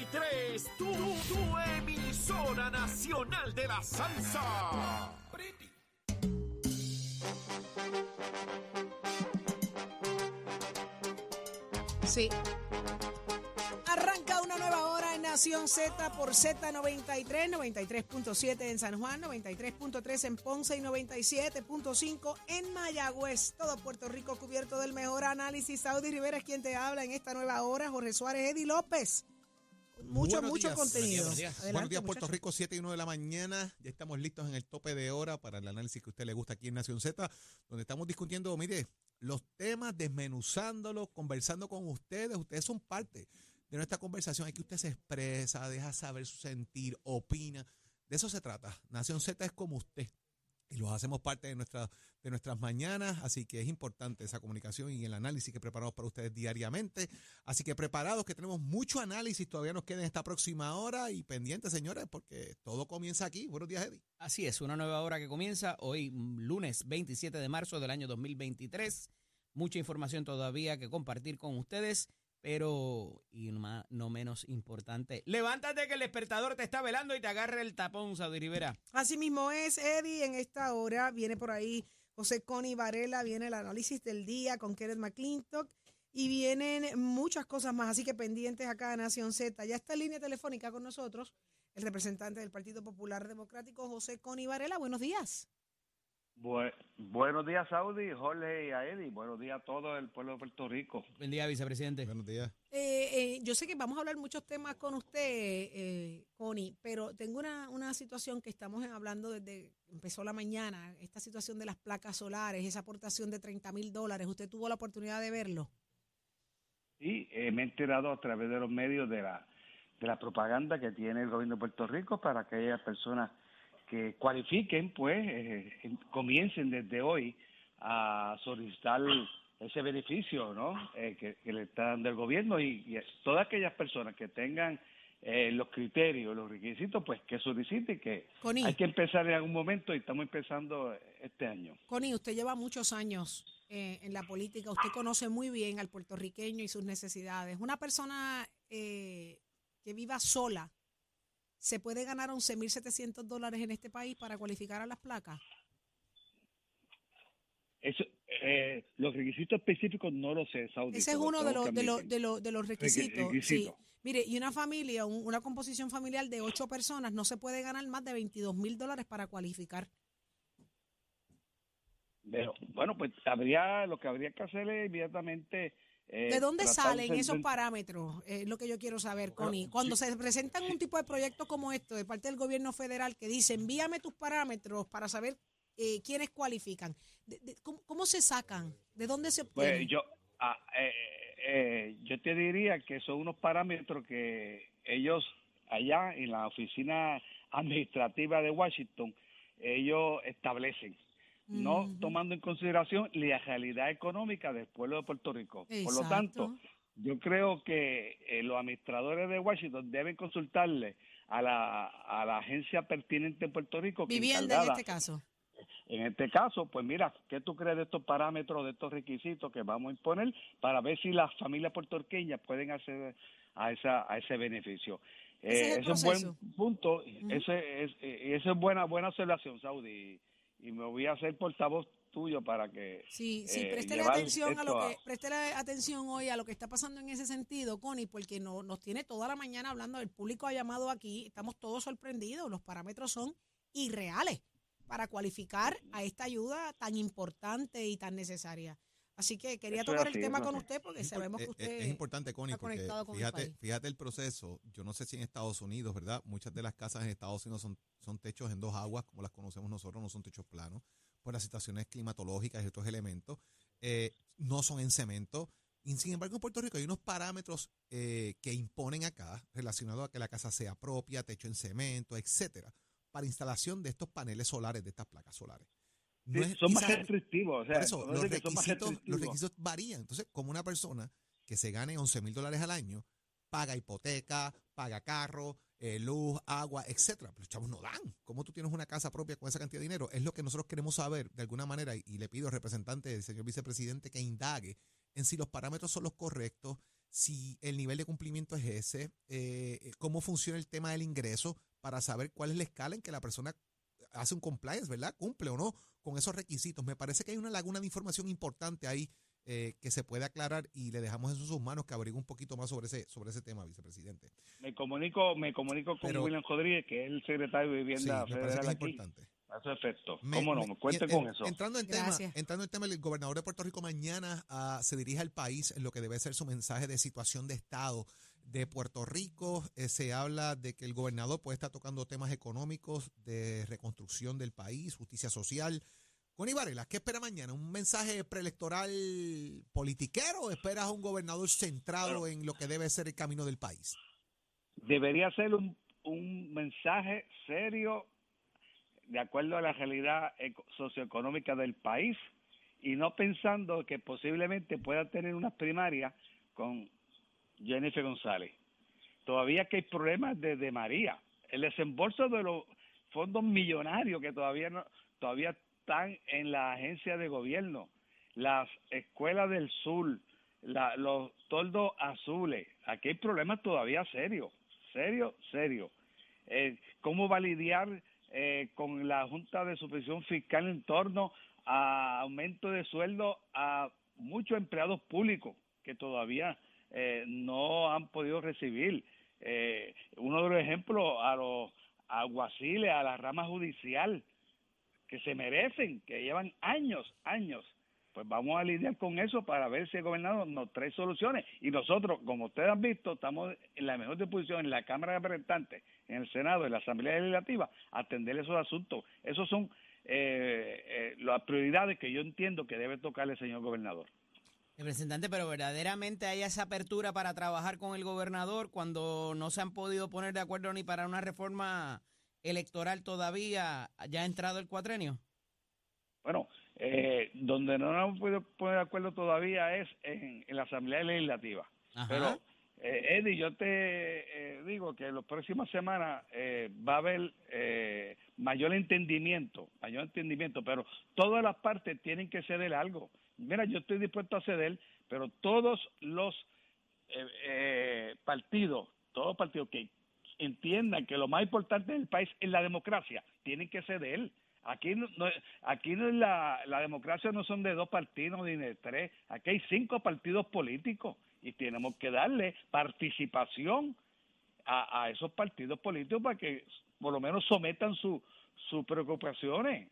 Z93, tu, tu emisora nacional de la salsa. Sí. Arranca una nueva hora en Nación Z por Z93, 93.7 en San Juan, 93.3 en Ponce y 97.5 en Mayagüez. Todo Puerto Rico cubierto del mejor análisis. Saudi Rivera es quien te habla en esta nueva hora. Jorge Suárez, Eddie López. Mucho, Buenos mucho días. contenido. Buenos días, Adelante, Buenos días, Puerto. Rico, 7 y 1 de la mañana. Ya estamos listos en el tope de hora para el análisis que a usted le gusta aquí en Nación Z, donde estamos discutiendo, mire, los temas, desmenuzándolos, conversando con ustedes. Ustedes son parte de nuestra conversación. Hay que usted se expresa, deja saber su sentir, opina. De eso se trata. Nación Z es como usted. Y los hacemos parte de, nuestra, de nuestras mañanas, así que es importante esa comunicación y el análisis que preparamos para ustedes diariamente. Así que preparados, que tenemos mucho análisis, todavía nos queda esta próxima hora y pendientes, señores, porque todo comienza aquí. Buenos días, Eddie. Así es, una nueva hora que comienza hoy, mm, lunes 27 de marzo del año 2023. Mucha información todavía que compartir con ustedes, pero, y ma- no menos importante, levántate que el despertador te está velando y te agarre el tapón, Saudi Rivera. Así mismo es, Eddie. En esta hora viene por ahí José Connie Varela, viene el análisis del día con Kenneth McClintock y vienen muchas cosas más. Así que pendientes acá en Nación Z. Ya está en línea telefónica con nosotros el representante del Partido Popular Democrático, José Connie Varela. Buenos días. Bue- buenos días, Saudi, Jorge y a Eddie. Buenos días a todo el pueblo de Puerto Rico. Buen día, vicepresidente. Buenos días. Eh, eh, yo sé que vamos a hablar muchos temas con usted, eh, Connie, pero tengo una, una situación que estamos hablando desde que empezó la mañana, esta situación de las placas solares, esa aportación de 30 mil dólares. ¿Usted tuvo la oportunidad de verlo? Y eh, me he enterado a través de los medios de la, de la propaganda que tiene el gobierno de Puerto Rico para que aquellas personas que cualifiquen, pues, eh, en- comiencen desde hoy a solicitar ese beneficio, ¿no? Eh, que, que le está dando el gobierno y, y todas aquellas personas que tengan eh, los criterios, los requisitos, pues que soliciten que Connie. hay que empezar en algún momento y estamos empezando este año. Connie, usted lleva muchos años eh, en la política, usted conoce muy bien al puertorriqueño y sus necesidades. Una persona eh, que viva sola, ¿se puede ganar 11.700 dólares en este país para cualificar a las placas? Eso, eh, los requisitos específicos no lo sé, Saudi. Ese es lo uno de los, de, los, admitir. de, los, de los requisitos. Sí. Mire, y una familia, un- una composición familiar de ocho personas no se puede ganar más de 22 mil dólares para cualificar. Pero, bueno, pues habría, lo que habría que hacer es inmediatamente... eh, ¿De dónde tratar salen esos parámetros? Es lo que yo quiero saber, Connie. Cuando se presentan un tipo de proyecto como esto de parte del gobierno federal que dice envíame tus parámetros para saber eh, quiénes cualifican, de- de- ¿cómo, cómo se sacan? ¿De dónde se obtienen? Pues yo, ah, eh, eh, yo te diría que son unos parámetros que ellos allá en la oficina administrativa de Washington, ellos establecen, no tomando en consideración la realidad económica del pueblo de Puerto Rico. Por lo tanto, yo creo que eh, los administradores de Washington deben consultarle a la, a la agencia pertinente en Puerto Rico. que Vivienda en este caso. en este caso, pues mira, ¿qué tú crees de estos parámetros, de estos requisitos que vamos a imponer para ver si las familias puertorriqueñas pueden acceder a esa a ese beneficio? Ese es el ese es un buen punto, ese es eh, esa es buena buena observación, Saudi, y me voy a hacer portavoz tuyo para que Sí, sí, eh, atención a lo que, préstele atención hoy a lo que está pasando en ese sentido, Connie, porque no, nos tiene toda la mañana hablando, el público ha llamado aquí, estamos todos sorprendidos, los parámetros son irreales para cualificar a esta ayuda tan importante y tan necesaria. Así que quería Eso tocar el tema con usted porque sabemos que es- usted es, importante, Connie, está porque conectado con el fíjate, país. fíjate el proceso. Yo no sé si en Estados Unidos, ¿verdad? Muchas de las casas en Estados Unidos son, son techos en dos aguas, como las conocemos nosotros, no son techos planos, por las situaciones climatológicas y otros elementos. Eh, no son en cemento. Y sin embargo, en Puerto Rico hay unos parámetros eh, que imponen acá relacionados a que la casa sea propia, techo en cemento, etcétera, para instalación de estos paneles solares, de estas placas solares. Sí, son más restrictivos, o sea, eso, los son más requisitos, los restrictivos. requisitos varían. Entonces, como una persona que se gane 11 mil dólares al año, paga hipoteca, paga carro, eh, luz, agua, etcétera. Los chavos no dan. ¿Cómo tú tienes una casa propia con esa cantidad de dinero? Es lo que nosotros queremos saber de alguna manera y, y le pido al representante del señor vicepresidente que indague en si los parámetros son los correctos, si el nivel de cumplimiento es ese, eh, cómo funciona el tema del ingreso para saber cuál es la escala en que la persona hace un compliance, ¿verdad? Cumple o no con esos requisitos. Me parece que hay una laguna de información importante ahí eh, que se puede aclarar y le dejamos en sus manos que abrigue un poquito más sobre ese sobre ese tema, vicepresidente. Me comunico me comunico con William Rodríguez, que es el secretario de Vivienda sí, me Federal que es aquí. importante. A su efecto. ¿Cómo no? Me cuente con eso. Entrando en, tema, entrando en tema, el gobernador de Puerto Rico mañana uh, se dirige al país en lo que debe ser su mensaje de situación de Estado de Puerto Rico. Eh, se habla de que el gobernador puede estar tocando temas económicos, de reconstrucción del país, justicia social. Connie Varela, ¿qué espera mañana? ¿Un mensaje preelectoral politiquero o esperas a un gobernador centrado en lo que debe ser el camino del país? Debería ser un, un mensaje serio de acuerdo a la realidad socioeconómica del país y no pensando que posiblemente pueda tener unas primarias con Jennifer González. Todavía que hay problemas desde María. El desembolso de los fondos millonarios que todavía no, todavía están en la agencia de gobierno, las escuelas del sur, la, los toldos azules. Aquí hay problemas todavía serios, serios, serios. Eh, ¿Cómo va a lidiar eh, con la Junta de Supervisión Fiscal en torno a aumento de sueldo a muchos empleados públicos que todavía eh, no han podido recibir. Eh, uno de los ejemplos a los aguaciles, a la rama judicial, que se merecen, que llevan años, años. Pues vamos a lidiar con eso para ver si el gobernador nos trae soluciones. Y nosotros, como ustedes han visto, estamos en la mejor disposición en la Cámara de Representantes, en el Senado, en la Asamblea Legislativa, a atender esos asuntos. Esos son eh, eh, las prioridades que yo entiendo que debe tocarle el señor gobernador. Representante, pero verdaderamente hay esa apertura para trabajar con el gobernador cuando no se han podido poner de acuerdo ni para una reforma electoral todavía, ya ha entrado el cuatrenio. Bueno, eh, donde no nos hemos podido poner de acuerdo todavía es en, la Asamblea Legislativa. Pero, eh, Eddie, yo te eh, digo que en las próximas semanas eh, va a haber eh, mayor entendimiento, mayor entendimiento, pero todas las partes tienen que ceder algo. Mira, yo estoy dispuesto a ceder, pero todos los partidos, todos los partidos que entiendan que lo más importante del país es la democracia, tienen que ceder. Aquí no, aquí no la, la democracia no son de dos partidos ni de tres, aquí hay cinco partidos políticos y tenemos que darle participación a, a esos partidos políticos para que por lo menos sometan su, sus preocupaciones.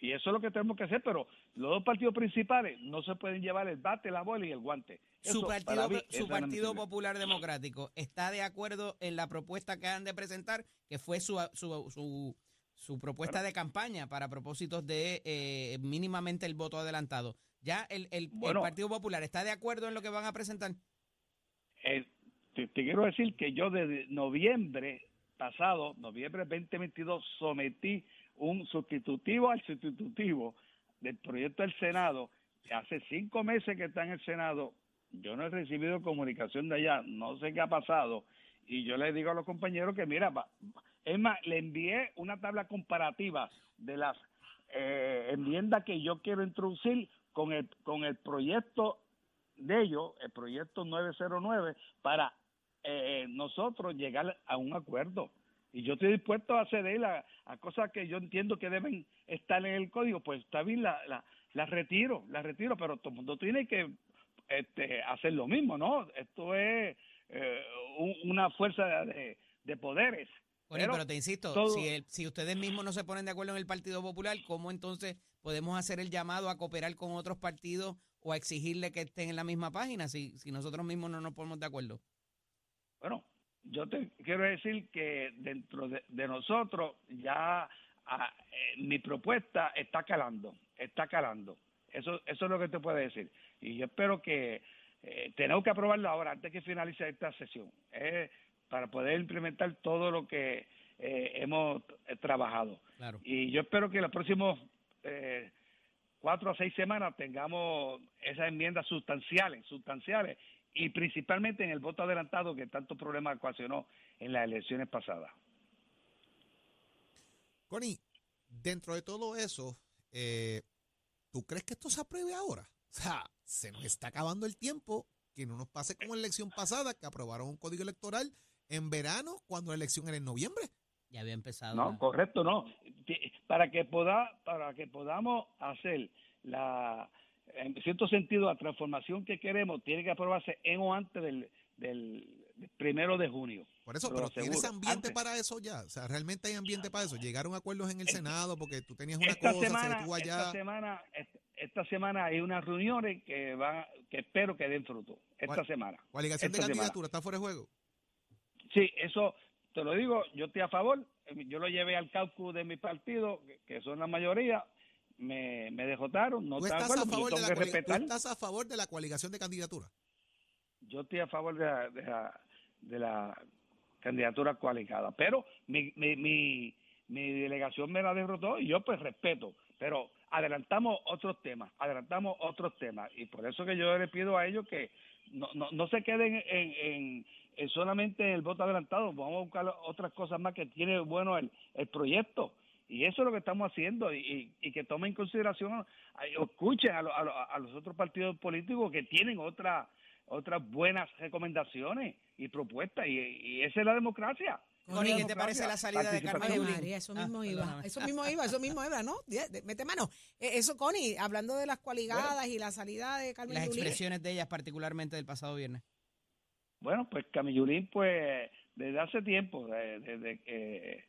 Y eso es lo que tenemos que hacer, pero los dos partidos principales no se pueden llevar el bate, la bola y el guante. su partido, su partido Popular Democrático está de acuerdo en la propuesta que han de presentar, que fue su, su, su, su propuesta de campaña para propósitos de eh, mínimamente el voto adelantado. ¿Ya el, el, el, Partido Popular está de acuerdo en lo que van a presentar? Eh, te, te, quiero decir que yo desde noviembre pasado, noviembre 2022, sometí un sustitutivo al sustitutivo del proyecto del Senado. Hace cinco meses que está en el Senado, yo no he recibido comunicación de allá, no sé qué ha pasado, y yo le digo a los compañeros que, mira, es más, le envié una tabla comparativa de las eh, enmiendas que yo quiero introducir con el, con el proyecto de ellos, el proyecto 909, para eh, nosotros llegar a un acuerdo. Y yo estoy dispuesto a ceder a, a cosas que yo entiendo que deben estar en el código, pues está bien, la, la, la retiro, la retiro, pero todo el mundo tiene que este, hacer lo mismo, ¿no? Esto es eh, un, una fuerza de, de poderes. Bueno, pero, pero, te insisto, todo, si, el, si ustedes mismos no se ponen de acuerdo en el Partido Popular, ¿cómo entonces podemos hacer el llamado a cooperar con otros partidos o a exigirle que estén en la misma página si, si nosotros mismos no nos ponemos de acuerdo? Bueno, yo te quiero decir que dentro de, de nosotros ya a, eh, mi propuesta está calando, está calando. Eso, eso es lo que te puedo decir. Y yo espero que eh, tenemos que aprobarlo ahora, antes que finalice esta sesión, eh, para poder implementar todo lo que eh, hemos trabajado. Claro. Y yo espero que en los próximos eh, cuatro a seis semanas tengamos esas enmiendas sustanciales, sustanciales, y principalmente en el voto adelantado que tanto problema ocasionó en las elecciones pasadas. Connie, dentro de todo eso, eh, ¿tú crees que esto se apruebe ahora? O sea, se nos está acabando el tiempo, que no nos pase como en la elección pasada, que aprobaron un código electoral en verano cuando la elección era en noviembre. Ya había empezado. No, la- correcto, no. Para que poda, para que podamos hacer la, en cierto sentido, la transformación que queremos, tiene que aprobarse en o antes del, del, primero de junio. Por eso, Lo pero ¿tienes ambiente antes. para eso ya? O sea, ¿realmente hay ambiente para eso? ¿Llegaron acuerdos en el Senado porque tú tenías una Esta cosa, semana, se detuvo esta allá? semana, est- esta semana hay unas reuniones que van, que espero que den fruto. Esta semana. ¿Coaligación de semana. candidatura está fuera de juego? Sí, eso te lo digo, yo estoy a favor. Yo lo llevé al cálculo de mi partido, que son la mayoría. Me, me dejotaron, no ¿Tú estás, a acuerdo, pero favor yo de la tú estás a favor de la coaligación de candidatura? Yo estoy a favor de la, de la, de la candidatura coaligada, pero mi, mi, mi, mi delegación me la derrotó y yo pues respeto, pero adelantamos otros temas, adelantamos otros temas y por eso que yo les pido a ellos que no, no, no se queden en, en, en solamente en el voto adelantado, vamos a buscar otras cosas más que tiene bueno el, el proyecto. Y eso es lo que estamos haciendo y, y- y que tomen en consideración, escuchen a, lo- a lo- a los otros partidos políticos que tienen otra, otras buenas recomendaciones y propuestas y, y esa es la democracia. Connie, ¿qué te parece la salida de. Carmen Yulín? María, eso Ah, mismo iba, perdóname. eso mismo iba, eso mismo iba, ¿no? Mete mano. Eh, Eso, Connie, hablando de las cualigadas y la salida de Carmen Las Yulín. expresiones de ellas, particularmente del pasado viernes. Bueno, pues Camillulín, pues desde hace tiempo, de- desde que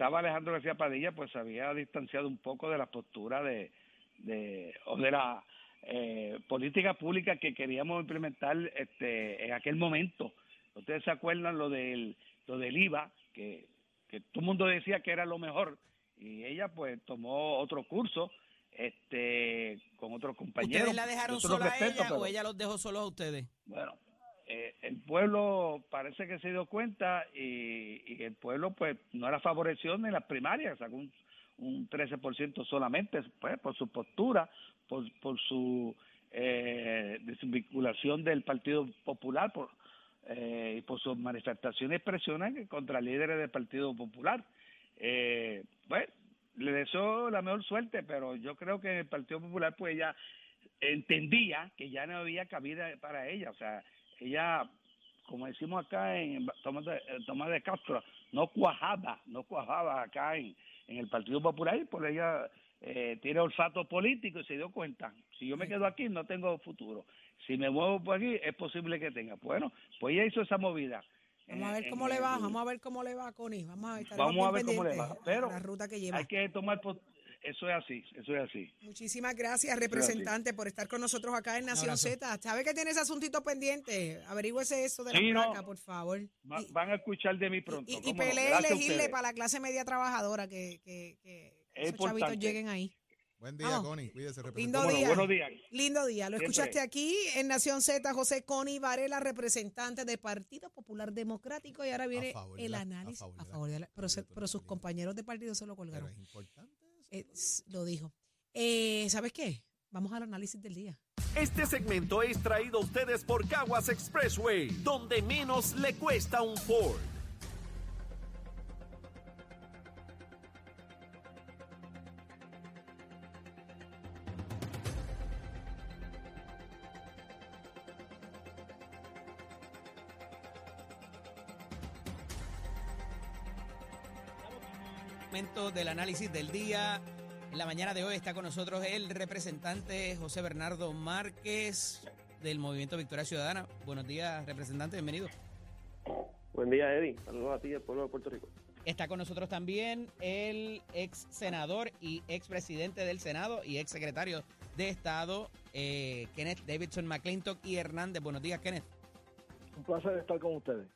estaba Alejandro García Padilla, pues se había distanciado un poco de la postura de, de o de la eh, política pública que queríamos implementar este en aquel momento. Ustedes se acuerdan lo del lo del IVA que que todo el mundo decía que era lo mejor y ella pues tomó otro curso este con otros compañeros. ¿Ustedes la dejaron sola a ella pero- o ella los dejó solos a ustedes? bueno, eh, el pueblo parece que se dio cuenta y, y el pueblo pues no era favorecido en las primarias, sacó un, un 13% solamente, pues por su postura, por, por su eh, desvinculación del Partido Popular, por eh, y por sus manifestaciones y expresiones contra líderes del Partido Popular. Eh, pues le deseo la mejor suerte, pero yo creo que el Partido Popular pues ella entendía que ya no había cabida para ella, o sea, ella, como decimos acá en Tomás de, en Tomás de Castro, no cuajaba, no cuajaba acá en, en el Partido Popular y por ella eh, tiene olfato político y se dio cuenta, si yo me quedo aquí no tengo futuro, si me muevo por aquí es posible que tenga. Bueno, pues ella hizo esa movida. Vamos a ver cómo le va, vamos a ver cómo le va, Connie. Vamos a ver, Vamos a ver cómo le va, pero a la ruta que lleva. Hay que tomar, eso es así, eso es así. Muchísimas gracias, representante, por estar con nosotros acá en Nación. Z. ¿Sabe que tiene ese asuntito pendiente? Averígüese eso de la Sí, no. placa, por favor. Va- Y- van a escuchar de mí pronto. Y, y, pelee y elegirle para la clase media trabajadora que, que, que Es esos chavitos lleguen ahí. Buen día, Vamos. Connie. Cuídese, Lindo representante. No, día. buenos días. Lindo día. Lo Siempre. escuchaste aquí en Nación Z, José Connie Varela, representante del Partido Popular Democrático. Y ahora viene el a análisis favor a favor de la- pero, se- candidatura pero sus compañeros de partido se lo Pero colgaron. es importante. Eh, lo dijo. Eh, ¿Sabes qué? Vamos al análisis del día. Este segmento es traído a ustedes por Caguas Expressway, donde menos le cuesta un Ford. Momento del análisis del día. En la mañana de hoy está con nosotros el representante José Bernardo Márquez del Movimiento Victoria Ciudadana. Buenos días, representante, bienvenido. Buen día, Eddie. Saludos a ti y al pueblo de Puerto Rico. Está con nosotros también el ex senador y ex presidente del Senado y ex secretario de Estado, eh, Kenneth Davidson McClintock y Hernández. Buenos días, Kenneth. Un placer estar con ustedes.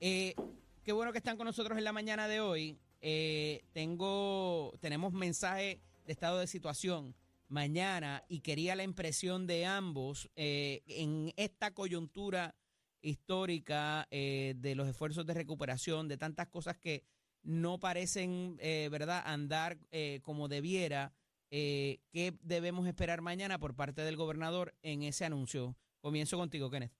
Eh, qué bueno que están con nosotros en la mañana de hoy. Eh, tengo, tenemos mensaje de estado de situación mañana y quería la impresión de ambos eh, en esta coyuntura histórica eh, de los esfuerzos de recuperación, de tantas cosas que no parecen, eh, ¿verdad?, andar eh, como debiera. ¿Qué debemos esperar mañana por parte del gobernador en ese anuncio? Comienzo contigo, Kenneth.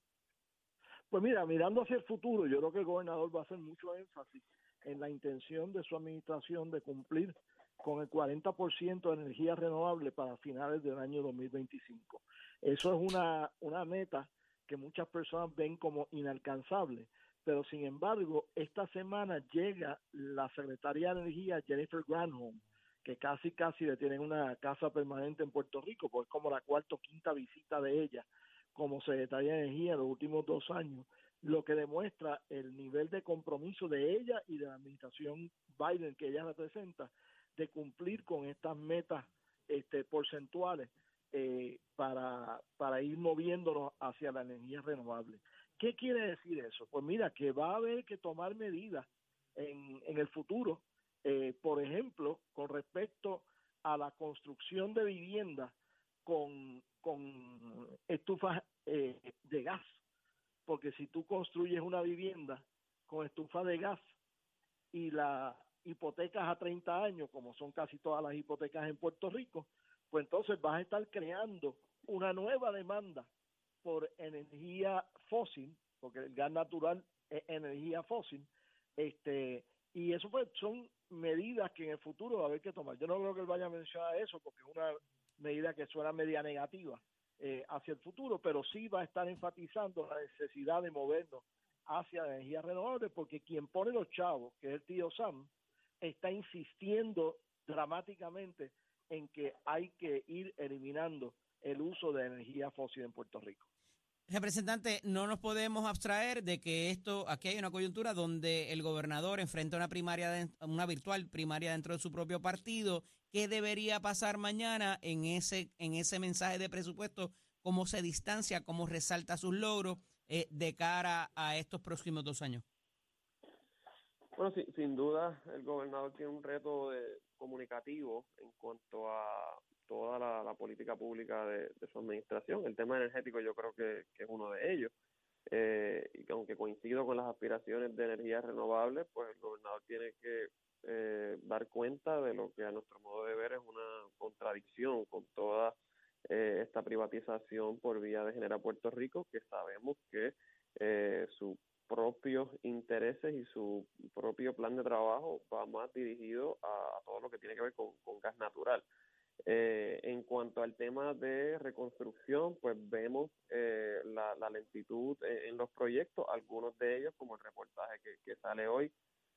Pues mira, mirando hacia el futuro, yo creo que el gobernador va a hacer mucho énfasis en la intención de su administración de cumplir con el 40% de energía renovable para finales del año 2025. Eso es una, una meta que muchas personas ven como inalcanzable, pero sin embargo, esta semana llega la secretaria de Energía, Jennifer Granholm, que casi casi le tienen una casa permanente en Puerto Rico, porque es como la cuarta o quinta visita de ella como secretaria de Energía en los últimos dos años, lo que demuestra el nivel de compromiso de ella y de la administración Biden que ella representa de cumplir con estas metas este, porcentuales eh, para, para ir moviéndonos hacia la energía renovable. ¿Qué quiere decir eso? Pues mira, que va a haber que tomar medidas en, en el futuro, eh, por ejemplo, con respecto a la construcción de viviendas con, con estufas eh, de gas, porque si tú construyes una vivienda con estufa de gas y la hipotecas a 30 años, como son casi todas las hipotecas en Puerto Rico, pues entonces vas a estar creando una nueva demanda por energía fósil, porque el gas natural es energía fósil, este, y eso pues son medidas que en el futuro va a haber que tomar. Yo no creo que él vaya a mencionar eso porque es una medida que suena media negativa eh, hacia el futuro, pero sí va a estar enfatizando la necesidad de movernos hacia la energía renovable porque quien pone los chavos, que es el tío Sam, está insistiendo dramáticamente en que hay que ir eliminando el uso de energía fósil en Puerto Rico. Representante, no nos podemos abstraer de que esto, aquí hay una coyuntura donde el gobernador enfrenta una primaria, una virtual primaria dentro de su propio partido. ¿Qué debería pasar mañana en ese, en ese mensaje de presupuesto? ¿Cómo se distancia, cómo resalta sus logros eh, de cara a estos próximos dos años? Bueno, sin duda el gobernador tiene un reto comunicativo en cuanto a toda la, política pública de, su administración. El tema energético yo creo que, es uno de ellos. Eh, y aunque coincido con las aspiraciones de energías renovables, pues el gobernador tiene que eh, dar cuenta de lo que a nuestro modo de ver es una contradicción con toda eh, esta privatización por vía de Genera Puerto Rico, que sabemos que su propios intereses y su propio plan de trabajo va más dirigido a, todo lo que tiene que ver con, gas natural. Eh, en cuanto al tema de reconstrucción, pues vemos eh, la, lentitud en, los proyectos, algunos de ellos, como el reportaje que, sale hoy,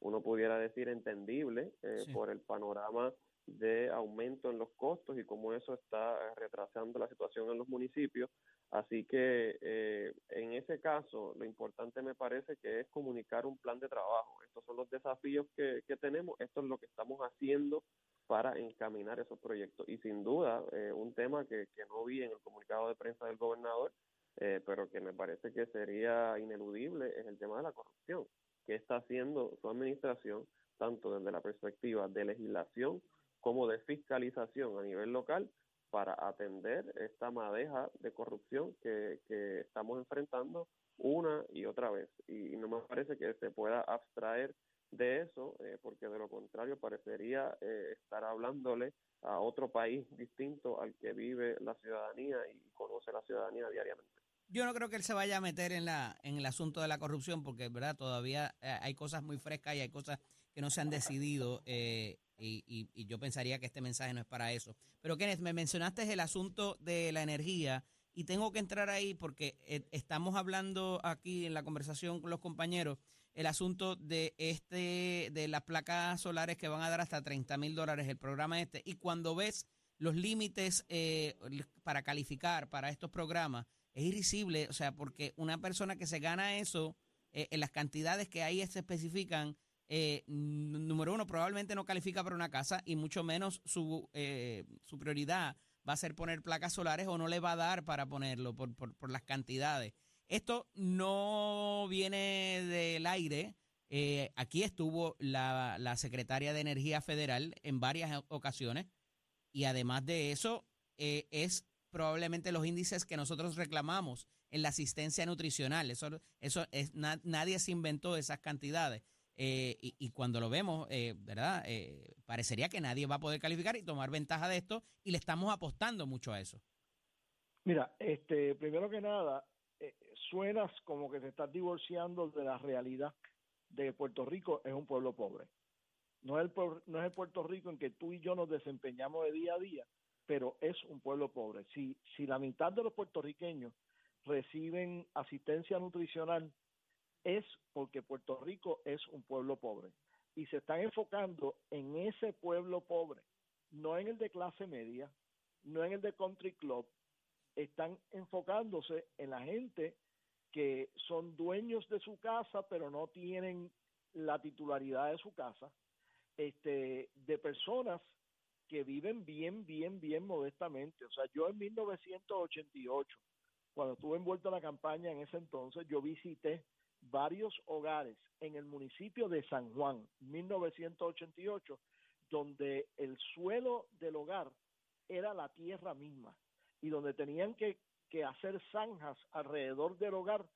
uno pudiera decir entendible eh, por el panorama de aumento en los costos y cómo eso está retrasando la situación en los municipios. Así que eh, en ese caso, lo importante me parece que es comunicar un plan de trabajo. Estos son los desafíos que, tenemos, esto es lo que estamos haciendo para encaminar esos proyectos. Y sin duda, eh, un tema que, no vi en el comunicado de prensa del gobernador, eh, pero que me parece que sería ineludible, es el tema de la corrupción. ¿Qué está haciendo su administración, tanto desde la perspectiva de legislación como de fiscalización a nivel local para atender esta madeja de corrupción que, estamos enfrentando una y otra vez. Y no me parece que se pueda abstraer de eso, eh, porque de lo contrario parecería eh, estar hablándole a otro país distinto al que vive la ciudadanía y conoce la ciudadanía diariamente. Yo no creo que él se vaya a meter en la en el asunto de la corrupción, porque verdad todavía eh, hay cosas muy frescas y hay cosas que no se han decidido eh, y, yo pensaría que este mensaje no es para eso. Pero Kenneth, me mencionaste el asunto de la energía y tengo que entrar ahí porque eh, estamos hablando aquí en la conversación con los compañeros el asunto de este de las placas solares que van a dar hasta 30 mil dólares el programa este y cuando ves los límites eh, para calificar para estos programas es irrisible, o sea, porque una persona que se gana eso eh, en las cantidades que ahí se especifican eh, número uno, probablemente no califica para una casa y mucho menos su, eh, su prioridad va a ser poner placas solares o no le va a dar para ponerlo por, por, las cantidades. Esto no viene del aire. Aquí estuvo la, la, secretaria de Energía Federal en varias ocasiones y además de eso es probablemente los índices que nosotros reclamamos en la asistencia nutricional. Eso, eso es, nadie se inventó esas cantidades. Eh, y, cuando lo vemos, eh, ¿verdad? Eh, parecería que nadie va a poder calificar y tomar ventaja de esto y le estamos apostando mucho a eso. Mira, este, primero que nada, suenas como que te estás divorciando de la realidad de Puerto Rico es un pueblo pobre. No es, el, no es el Puerto Rico en que tú y yo nos desempeñamos de día a día, pero es un pueblo pobre. Si, si la mitad de los puertorriqueños reciben asistencia nutricional, es porque Puerto Rico es un pueblo pobre. Y se están enfocando en ese pueblo pobre, no en el de clase media, no en el de country club, están enfocándose en la gente que son dueños de su casa, pero no tienen la titularidad de su casa, este, de personas que viven bien, bien, bien modestamente. O sea, yo en 1988, cuando estuve envuelto en la campaña en ese entonces, yo visité varios hogares en el municipio de San Juan, 1988, donde el suelo del hogar era la tierra misma y donde tenían que, que hacer zanjas alrededor del hogar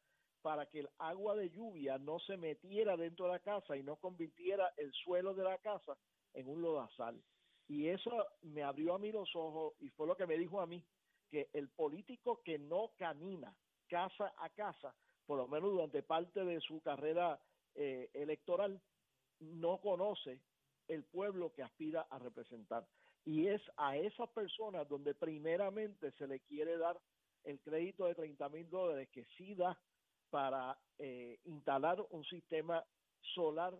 para que el agua de lluvia no se metiera dentro de la casa y no convirtiera el suelo de la casa en un lodazal. Y eso me abrió a mí los ojos y fue lo que me dijo a mí, que el político que no camina casa a casa, por lo menos durante parte de su carrera eh, electoral, no conoce el pueblo que aspira a representar. Y es a esas personas donde primeramente se le quiere dar el crédito de 30 mil dólares que sí da para eh, instalar un sistema solar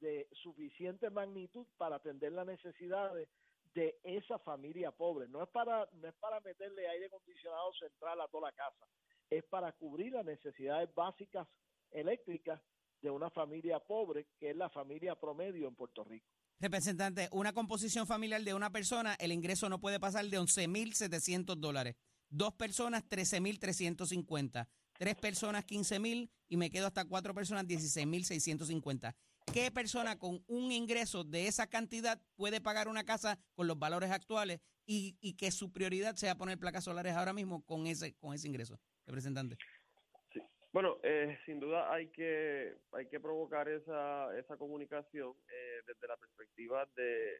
de suficiente magnitud para atender las necesidades de esa familia pobre. No es para no es para meterle aire acondicionado central a toda la casa, es para cubrir las necesidades básicas eléctricas de una familia pobre, que es la familia promedio en Puerto Rico. Representante, una composición familiar de una persona, el ingreso no puede pasar de 11.700 dólares. Dos personas, 13.350 tres personas 15 mil y me quedo hasta cuatro personas 16 mil 650. ¿Qué persona con un ingreso de esa cantidad puede pagar una casa con los valores actuales y, y que su prioridad sea poner placas solares ahora mismo con ese con ese ingreso, representante? Sí. Bueno, eh, sin duda hay que hay que provocar esa esa comunicación eh, desde la perspectiva de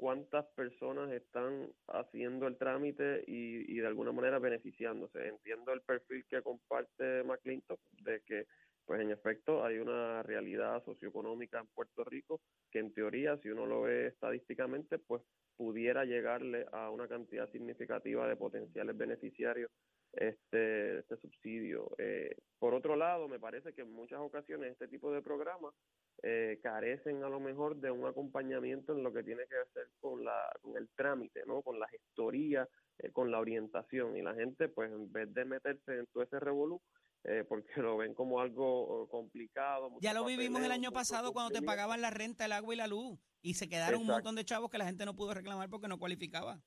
cuántas personas están haciendo el trámite y, y, de alguna manera beneficiándose. Entiendo el perfil que comparte McClintock de que, pues en efecto, hay una realidad socioeconómica en Puerto Rico que en teoría, si uno lo ve estadísticamente, pues pudiera llegarle a una cantidad significativa de potenciales beneficiarios este, este subsidio. Eh, por otro lado, me parece que en muchas ocasiones este tipo de programas eh, carecen a lo mejor de un acompañamiento en lo que tiene que hacer con, la, con el trámite, ¿no? con la gestoría, eh, con la orientación. Y la gente, pues en vez de meterse en todo ese revolú, eh, porque lo ven como algo complicado. Ya lo vivimos el año pasado cuando te pagaban la renta, el agua y la luz. Y se quedaron un montón de chavos que la gente no pudo reclamar porque no cualificaba.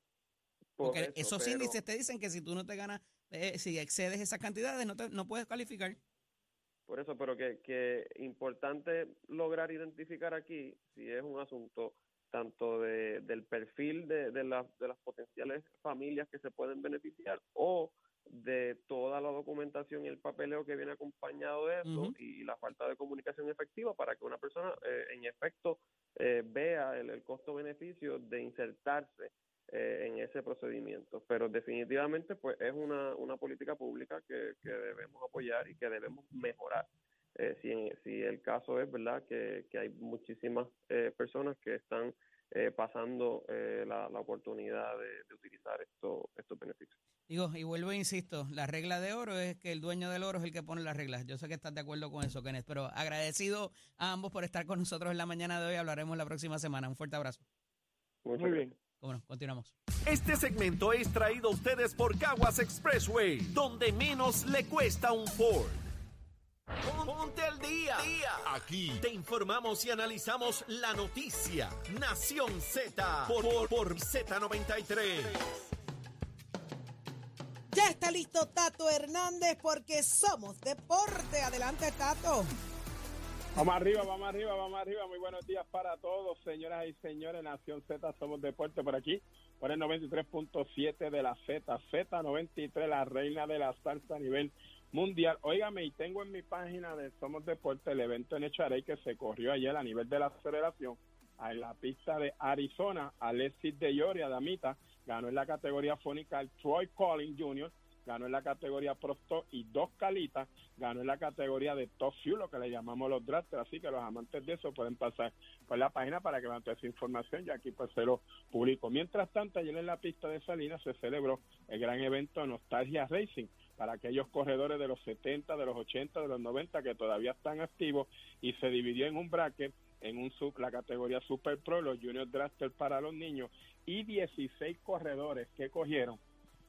Porque esos índices te dicen que si tú no te ganas eh, si excedes esas cantidades no, te, no puedes calificar. Por eso, pero que, que importante lograr identificar aquí si es un asunto tanto de, del perfil de, de, la, de las potenciales familias que se pueden beneficiar o de toda la documentación y el papeleo que viene acompañado de eso y la falta de comunicación efectiva para que una persona eh, en efecto eh, vea el, el costo-beneficio de insertarse eh, en ese procedimiento. Pero definitivamente pues es una, una política pública que, que debemos apoyar y que debemos mejorar. Eh, si, si el caso es verdad que, que hay muchísimas eh, personas que están eh, pasando eh, la, la, oportunidad de, de, utilizar esto, estos beneficios. Digo, y vuelvo e insisto, la regla de oro es que el dueño del oro es el que pone las reglas. Yo sé que estás de acuerdo con eso, Kenneth, pero agradecido a ambos por estar con nosotros en la mañana de hoy. Hablaremos la próxima semana. Un fuerte abrazo. Muy bien. Bueno, continuamos. Este segmento es traído a ustedes por Caguas Expressway, donde menos le cuesta un Ford. Ponte al día. Aquí te informamos y analizamos la noticia. Nación Z por, por, por Z93. Ya está listo Tato Hernández porque somos deporte. Adelante, Tato. Vamos arriba, vamos arriba, vamos arriba. Muy buenos días para todos, señoras y señores. Nación Z, somos deporte por aquí, por el 93.7 de la Z. Z93, la reina de la salsa a nivel mundial. Óigame, y tengo en mi página de Somos Deporte el evento en Echarey que se corrió ayer a nivel de la aceleración en la pista de Arizona. Alexis de Yoria, damita, ganó en la categoría fónica el Troy Collins Jr., ganó en la categoría Pro Stock y dos calitas ganó en la categoría de Top Fuel, lo que le llamamos los drafters, así que los amantes de eso pueden pasar por la página para que vean esa información y aquí pues se lo publico. Mientras tanto, ayer en la pista de Salinas se celebró el gran evento Nostalgia Racing para aquellos corredores de los 70, de los 80, de los 90 que todavía están activos y se dividió en un bracket en un sub, la categoría Super Pro, los Junior Drafters para los niños y 16 corredores que cogieron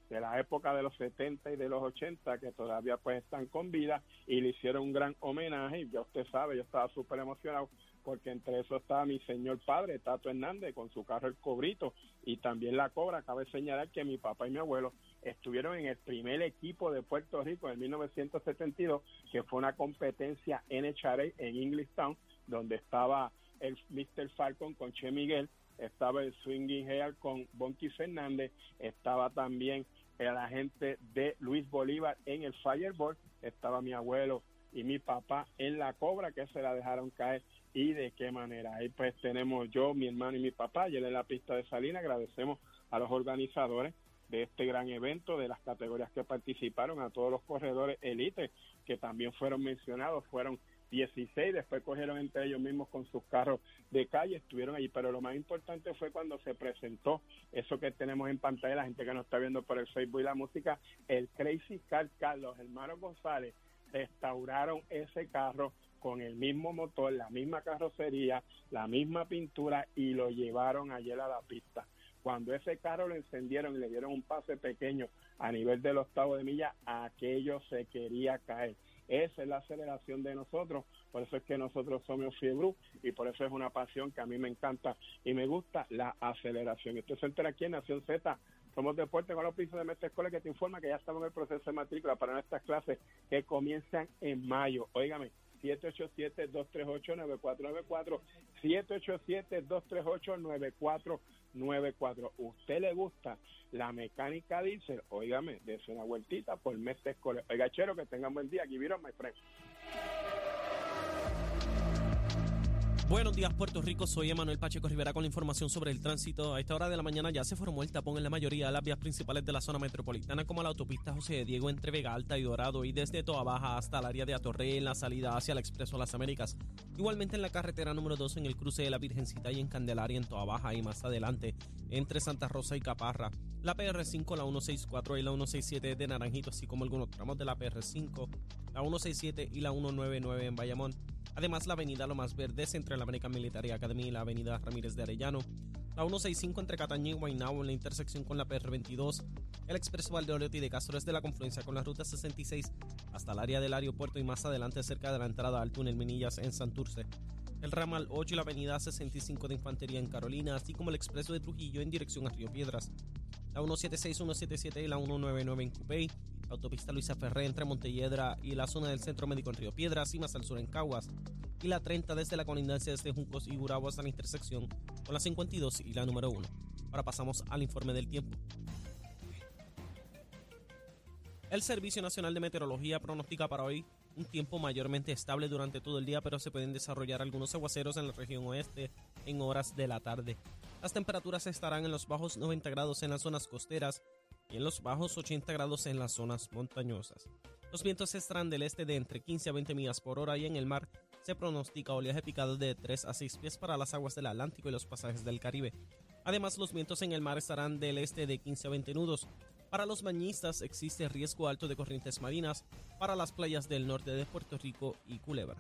de la época de los 70 y de los 80 que todavía pues están con vida y le hicieron un gran homenaje y ya usted sabe, yo estaba súper emocionado porque entre eso estaba mi señor padre, Tato Hernández, con su carro El Cobrito y también la Cobra. Cabe señalar que mi papá y mi abuelo estuvieron en el primer equipo de Puerto Rico en 1972, que fue una competencia NHRA en Englishtown, donde estaba el Mr. Falcon con Che Miguel, estaba el Swinging Hair con Bonky Fernández, estaba también el agente de Luis Bolívar en el Fireball, estaba mi abuelo y mi papá en la cobra que se la dejaron caer y de qué manera. Ahí pues tenemos yo, mi hermano y mi papá, y en la pista de Salina. Agradecemos a los organizadores de este gran evento, de las categorías que participaron, a todos los corredores elite que también fueron mencionados, fueron 16, después cogieron entre ellos mismos con sus carros de calle, estuvieron allí, pero lo más importante fue cuando se presentó eso que tenemos en pantalla, la gente que nos está viendo por el Facebook y la música, el Crazy Car Carlos, hermano González, restauraron ese carro con el mismo motor, la misma carrocería, la misma pintura y lo llevaron ayer a la pista. Cuando ese carro lo encendieron y le dieron un pase pequeño a nivel del octavo de milla, aquello se quería caer. Esa es la aceleración de nosotros, por eso es que nosotros somos Fiebru y por eso es una pasión que a mí me encanta y me gusta la aceleración. Esto se entera aquí en Nación Z. Somos Deporte con los pisos de Mestre Escuela que te informa que ya estamos en el proceso de matrícula para nuestras clases que comienzan en mayo. Óigame, 787-238-9494, 787-238-9494. ¿Usted le gusta la mecánica diésel? Óigame, dése una vueltita por Mestre Escuela. Oiga, chero, que tengan buen día. Aquí vieron, my friend. Buenos días, Puerto Rico. Soy Emanuel Pacheco Rivera con la información sobre el tránsito. A esta hora de la mañana ya se formó el tapón en la mayoría de las vías principales de la zona metropolitana, como la autopista José de Diego entre Vega Alta y Dorado y desde Toa Baja hasta el área de Atorrey en la salida hacia el Expreso Las Américas. Igualmente en la carretera número 2 en el cruce de la Virgencita y en Candelaria en Toa Baja y más adelante entre Santa Rosa y Caparra. La PR5, la 164 y la 167 de Naranjito, así como algunos tramos de la PR5, la 167 y la 199 en Bayamón. Además, la avenida Lomas Verdes entre la American Military Academy y la avenida Ramírez de Arellano. La 165 entre Cataño y Guaynabo en la intersección con la PR22. El expreso Valdeoriotti de Castro es de la confluencia con la ruta 66 hasta el área del aeropuerto y más adelante cerca de la entrada al túnel Minillas en Santurce. El ramal 8 y la avenida 65 de Infantería en Carolina, así como el expreso de Trujillo en dirección a Río Piedras. La 176, 177 y la 199 en Cupey autopista Luisa Ferré entre Montelledra y la zona del Centro Médico en Río Piedras y más al sur en Caguas, y la 30 desde la colindancia desde Juncos y Gurabo hasta la intersección con la 52 y la número 1. Ahora pasamos al informe del tiempo. El Servicio Nacional de Meteorología pronostica para hoy un tiempo mayormente estable durante todo el día, pero se pueden desarrollar algunos aguaceros en la región oeste en horas de la tarde. Las temperaturas estarán en los bajos 90 grados en las zonas costeras en los bajos 80 grados en las zonas montañosas. Los vientos estarán del este de entre 15 a 20 millas por hora y en el mar se pronostica oleaje picado de 3 a 6 pies para las aguas del Atlántico y los pasajes del Caribe. Además, los vientos en el mar estarán del este de 15 a 20 nudos. Para los bañistas existe riesgo alto de corrientes marinas para las playas del norte de Puerto Rico y Culebra.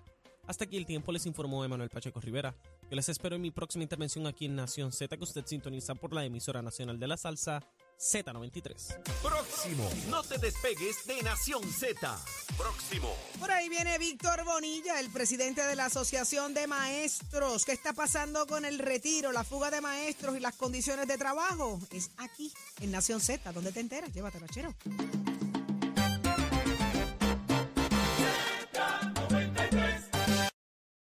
Hasta aquí el tiempo les informó Emanuel Pacheco Rivera. Yo les espero en mi próxima intervención aquí en Nación Z que usted sintoniza por la emisora nacional de la salsa Z93. Próximo. No te despegues de Nación Z. Próximo. Por ahí viene Víctor Bonilla, el presidente de la Asociación de Maestros. ¿Qué está pasando con el retiro, la fuga de maestros y las condiciones de trabajo? Es aquí, en Nación Z, donde te enteras. Llévatelo, chero.